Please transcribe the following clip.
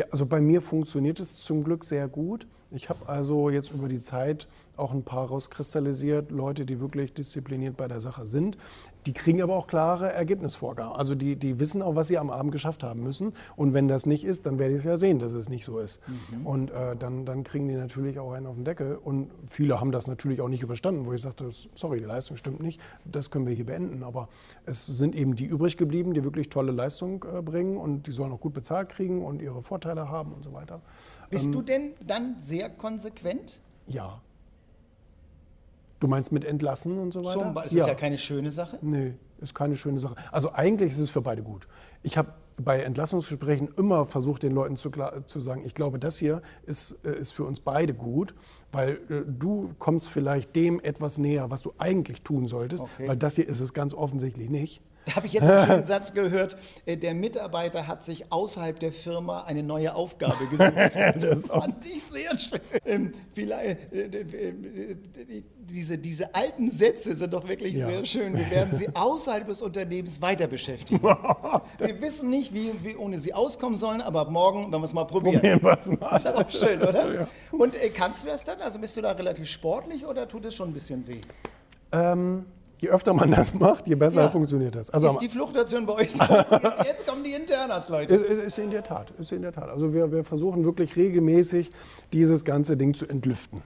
Ja, also bei mir funktioniert es zum Glück sehr gut. Ich habe also jetzt über die Zeit auch ein paar rauskristallisiert, Leute, die wirklich diszipliniert bei der Sache sind. Die kriegen aber auch klare Ergebnisvorgaben. Also die, die wissen auch, was sie am Abend geschafft haben müssen. Und wenn das nicht ist, dann werde ich es ja sehen, dass es nicht so ist. Mhm. Und äh, dann, dann kriegen die natürlich auch einen auf den Deckel. Und viele haben das natürlich auch nicht überstanden, wo ich sagte, sorry, die Leistung stimmt nicht, das können wir hier beenden. Aber es sind eben die übrig geblieben, die wirklich tolle Leistung äh, bringen und die sollen auch gut bezahlt kriegen und ihre Vorteile haben und so weiter. Bist ähm, du denn dann sehr konsequent? Ja. Du meinst mit entlassen und so weiter? Zum das ja. ist ja keine schöne Sache. Nee, ist keine schöne Sache. Also eigentlich ist es für beide gut. Ich habe bei Entlassungsgesprächen immer versucht, den Leuten zu, zu, sagen, ich glaube, das hier ist, äh, ist für uns beide gut, weil äh, du kommst vielleicht dem etwas näher, was du eigentlich tun solltest, okay. weil das hier ist es ganz offensichtlich nicht. Da habe ich jetzt einen schönen Satz gehört. Äh, der Mitarbeiter hat sich außerhalb der Firma eine neue Aufgabe gesucht. das fand ich sehr schön. Ähm, vielleicht, äh, diese, diese alten Sätze sind doch wirklich ja. sehr schön. Wir werden sie außerhalb des Unternehmens weiter beschäftigen. wir wissen nicht, wie wir ohne sie auskommen sollen, aber ab morgen werden wir es mal probieren. probieren mal. Das ist auch schön, oder? Ja. Und äh, kannst du das dann? Also bist du da relativ sportlich oder tut es schon ein bisschen weh? Ähm je öfter man das macht, je besser ja. funktioniert das. Also ist die Fluchtation bei euch so? jetzt, jetzt, kommen die Internas, Leute. Ist, ist, in der Tat, ist in der Tat. Also wir, wir versuchen wirklich regelmäßig dieses ganze Ding zu entlüften.